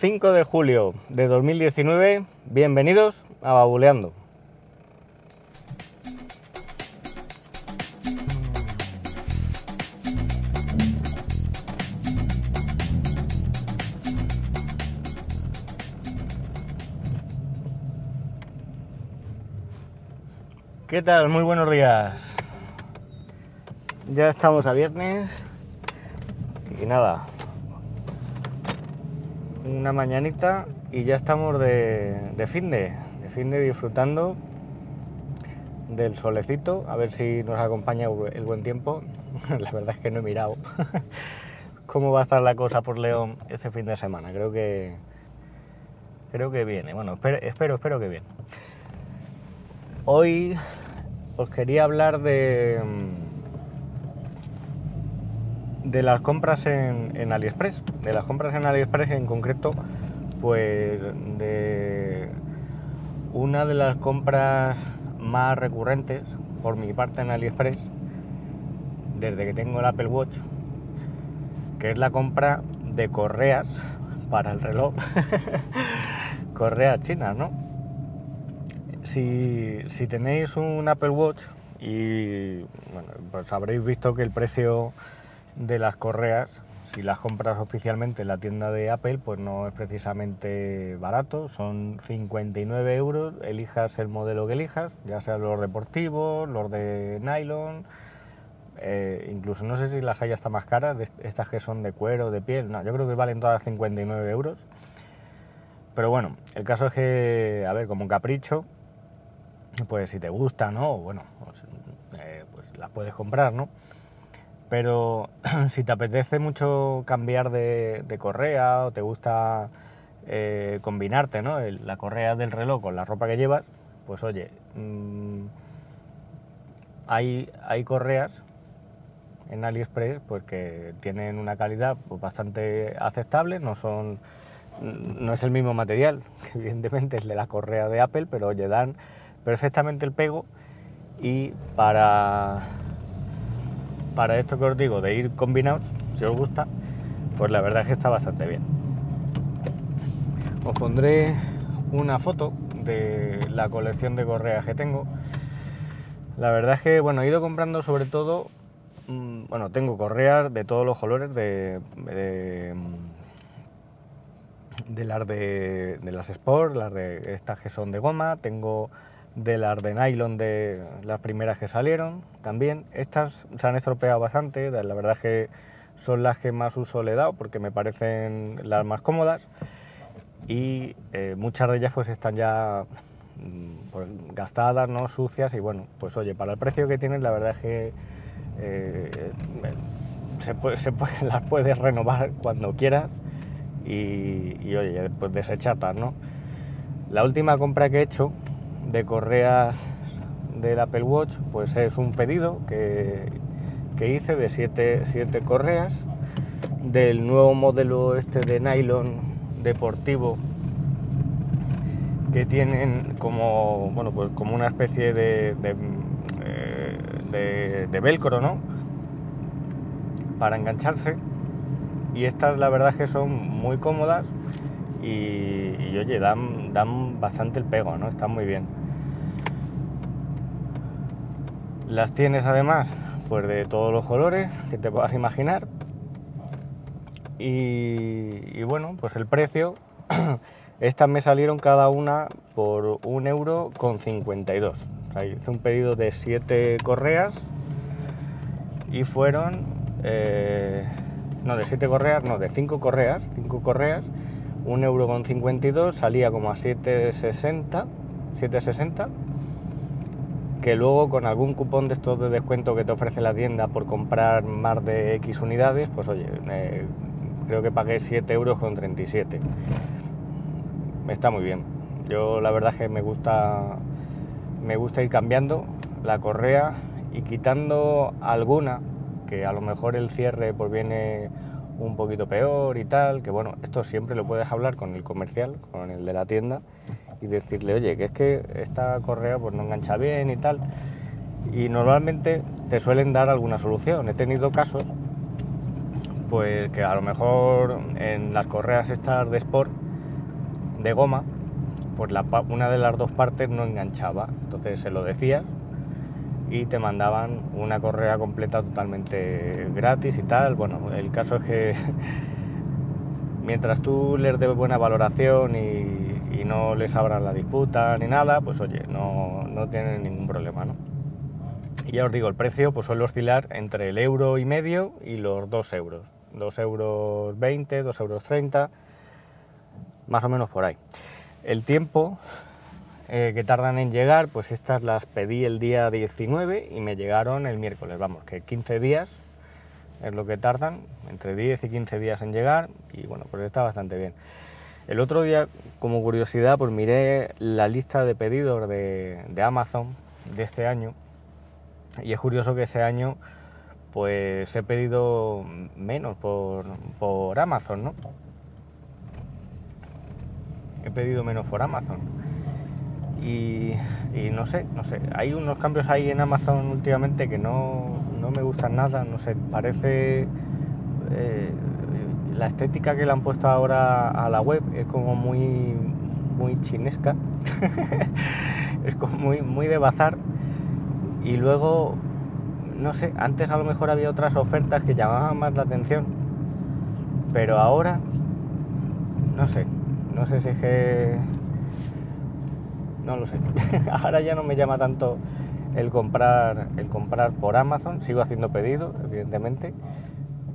5 de julio de 2019. Bienvenidos a Babuleando. ¿Qué tal? Muy buenos días. Ya estamos a viernes y nada, una mañanita y ya estamos de, de fin de, de fin de disfrutando del solecito, a ver si nos acompaña el buen tiempo. La verdad es que no he mirado cómo va a estar la cosa por León este fin de semana. Creo que creo que viene. Bueno, espero, espero, espero que viene. Hoy os quería hablar de de las compras en, en, AliExpress, de las compras en AliExpress en concreto, pues de una de las compras más recurrentes por mi parte en AliExpress, desde que tengo el Apple Watch, que es la compra de correas para el reloj, correas chinas, ¿no? Si, si tenéis un Apple Watch y bueno, pues habréis visto que el precio de las correas, si las compras oficialmente en la tienda de Apple, pues no es precisamente barato, son 59 euros, elijas el modelo que elijas, ya sea los deportivos, los de nylon, eh, incluso no sé si las hay hasta más caras, estas que son de cuero, de piel, no, yo creo que valen todas 59 euros. Pero bueno, el caso es que, a ver, como un capricho, pues si te gusta, ¿no? Bueno, pues, eh, pues las puedes comprar, ¿no? Pero si te apetece mucho cambiar de, correa o te gusta eh, combinarte ¿no? la correa del reloj con la ropa que llevas, pues oye, mmm, hay, hay correas en AliExpress pues que tienen una calidad pues, bastante aceptable, no son no es el mismo material, que evidentemente es de la correa de Apple, pero oye, dan perfectamente el pego y para para esto que os digo, de ir combinados, si os gusta, pues la verdad es que está bastante bien. Os pondré una foto de la colección de correas que tengo. La verdad es que, bueno, he ido comprando sobre todo, mmm, bueno, tengo correas de todos los colores, de, de, de las de, de, las Sport, las de estas que son de goma, tengo de las de nylon de las primeras que salieron también. Estas se han estropeado bastante, la verdad es que son las que más uso le he dado porque me parecen las más cómodas y eh, muchas de ellas pues están ya pues, gastadas, ¿no? sucias y bueno, pues oye, para el precio que tienen la verdad es que eh, se, puede, se puede, las puedes renovar cuando quieras y, y oye, pues desecharlas, ¿no? La última compra que he hecho de correas del Apple Watch, pues es un pedido que, que hice de 7 siete, correas del nuevo modelo este de nylon deportivo que tienen como bueno pues como una especie de, de, eh, velcro no para engancharse. Y estas la verdad que son muy cómodas y, y oye dan, dan bastante el pego no están muy bien Las tienes además pues de todos los colores que te puedas imaginar. Y, y bueno, pues el precio, estas me salieron cada una por un euro con 52. O sea, hice un pedido de 7 correas y fueron, eh, no, de 7 correas, no, de 5 correas, 5 correas, un euro con 52, salía como a 7,60, 7,60 que luego con algún cupón de estos de descuento que te ofrece la tienda por comprar más de X unidades, pues oye, creo que pagué 7 euros con 37. Está muy bien. Yo la verdad es que me gusta, me gusta ir cambiando la correa y quitando alguna, que a lo mejor el cierre pues viene un poquito peor y tal, que bueno, esto siempre lo puedes hablar con el comercial, con el de la tienda y decirle, oye, que es que esta correa pues no engancha bien y tal. Y normalmente te suelen dar alguna solución. He tenido casos, pues que a lo mejor en las correas estas de Sport de goma, pues la, una de las dos partes no enganchaba. Entonces se lo decías y te mandaban una correa completa totalmente gratis y tal. Bueno, el caso es que mientras tú les des buena valoración y, no les abras la disputa ni nada, pues oye, no, no tienen ningún problema, ¿no? Y ya os digo, el precio pues suele oscilar entre el euro y medio y los dos euros. 2 euros 20, 2 euros 30, más o menos por ahí. El tiempo eh, que tardan en llegar, pues estas las pedí el día 19 y me llegaron el miércoles, vamos, que 15 días es lo que tardan, entre 10 y 15 días en llegar y bueno, pues está bastante bien. El otro día, como curiosidad, pues miré la lista de pedidos de, de Amazon de este año y es curioso que ese año pues he pedido menos por, por Amazon, ¿no? He pedido menos por Amazon. Y, no sé, no sé, hay unos cambios ahí en Amazon últimamente que no, me gustan nada, no sé, parece eh, la estética que le han puesto ahora a la web es como muy, muy chinesca, es como muy, muy de bazar. Y luego no sé, antes a lo mejor había otras ofertas que llamaban más la atención, pero ahora, no sé, no sé si es que... No lo sé. ahora ya no me llama tanto el comprar, el comprar por Amazon, sigo haciendo pedidos, evidentemente,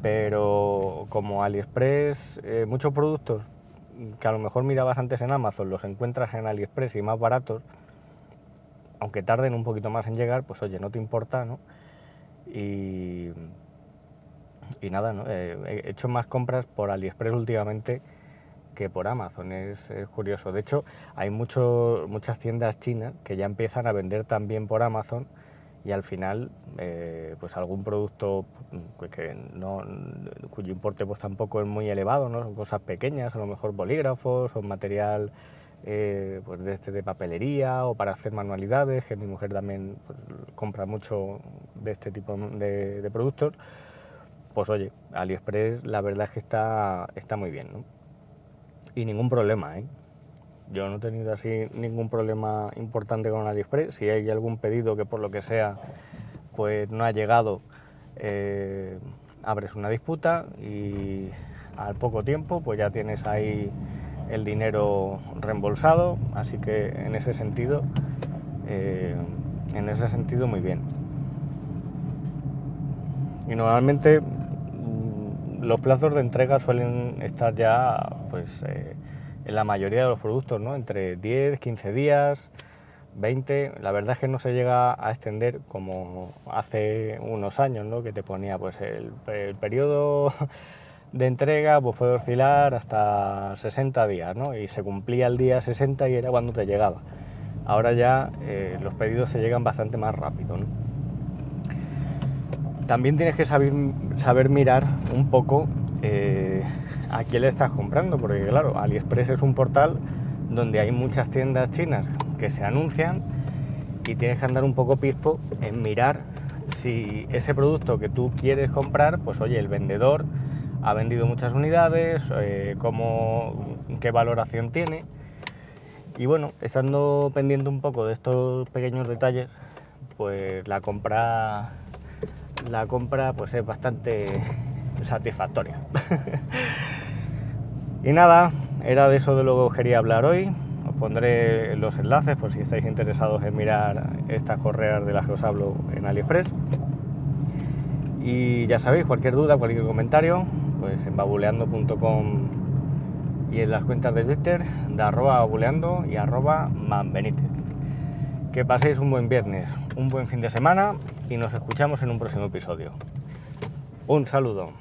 pero como AliExpress, eh, muchos productos que a lo mejor mirabas antes en Amazon, los encuentras en AliExpress y más baratos, aunque tarden un poquito más en llegar, pues oye, no te importa, ¿no? Y, y nada, ¿no? Eh, he hecho más compras por AliExpress últimamente que por Amazon, es, curioso. De hecho, hay mucho, muchas tiendas chinas que ya empiezan a vender también por Amazon y al final, eh, pues algún producto pues, que no, cuyo importe pues tampoco es muy elevado, ¿no? son cosas pequeñas, a lo mejor bolígrafos o material eh, pues de, este, de papelería o para hacer manualidades, que mi mujer también pues, compra mucho de este tipo de, productos, pues oye, AliExpress la verdad es que está, está muy bien, ¿no? Y ningún problema, ¿eh? Yo no he tenido así ningún problema importante con AliExpress. Si hay algún pedido que por lo que sea pues no ha llegado, eh, abres una disputa y al poco tiempo pues ya tienes ahí el dinero reembolsado, así que en ese sentido, eh, en ese sentido muy bien. Y normalmente los plazos de entrega suelen estar ya, pues, eh, en la mayoría de los productos, ¿no? Entre 10, 15 días, 20. La verdad es que no se llega a extender como hace unos años, ¿no? Que te ponía, pues, el, periodo de entrega pues puede oscilar hasta 60 días, ¿no? Y se cumplía el día 60 y era cuando te llegaba. Ahora ya eh, los pedidos se llegan bastante más rápido, ¿no? También tienes que saber, saber mirar un poco eh, a quién le estás comprando, porque claro, AliExpress es un portal donde hay muchas tiendas chinas que se anuncian y tienes que andar un poco pispo en mirar si ese producto que tú quieres comprar, pues oye, el vendedor ha vendido muchas unidades, eh, qué valoración tiene. Y bueno, estando pendiente un poco de estos pequeños detalles, pues la compra, la compra pues es bastante satisfactoria. y nada, era de eso de lo que quería hablar hoy. Os pondré los enlaces por si estáis interesados en mirar estas correas de las que os hablo en AliExpress. Y ya sabéis, cualquier duda, cualquier comentario, pues en babuleando.com y en las cuentas de Twitter de arroba babuleando y arroba manbenítez. Que paséis un buen viernes, un buen fin de semana y nos escuchamos en un próximo episodio. Un saludo.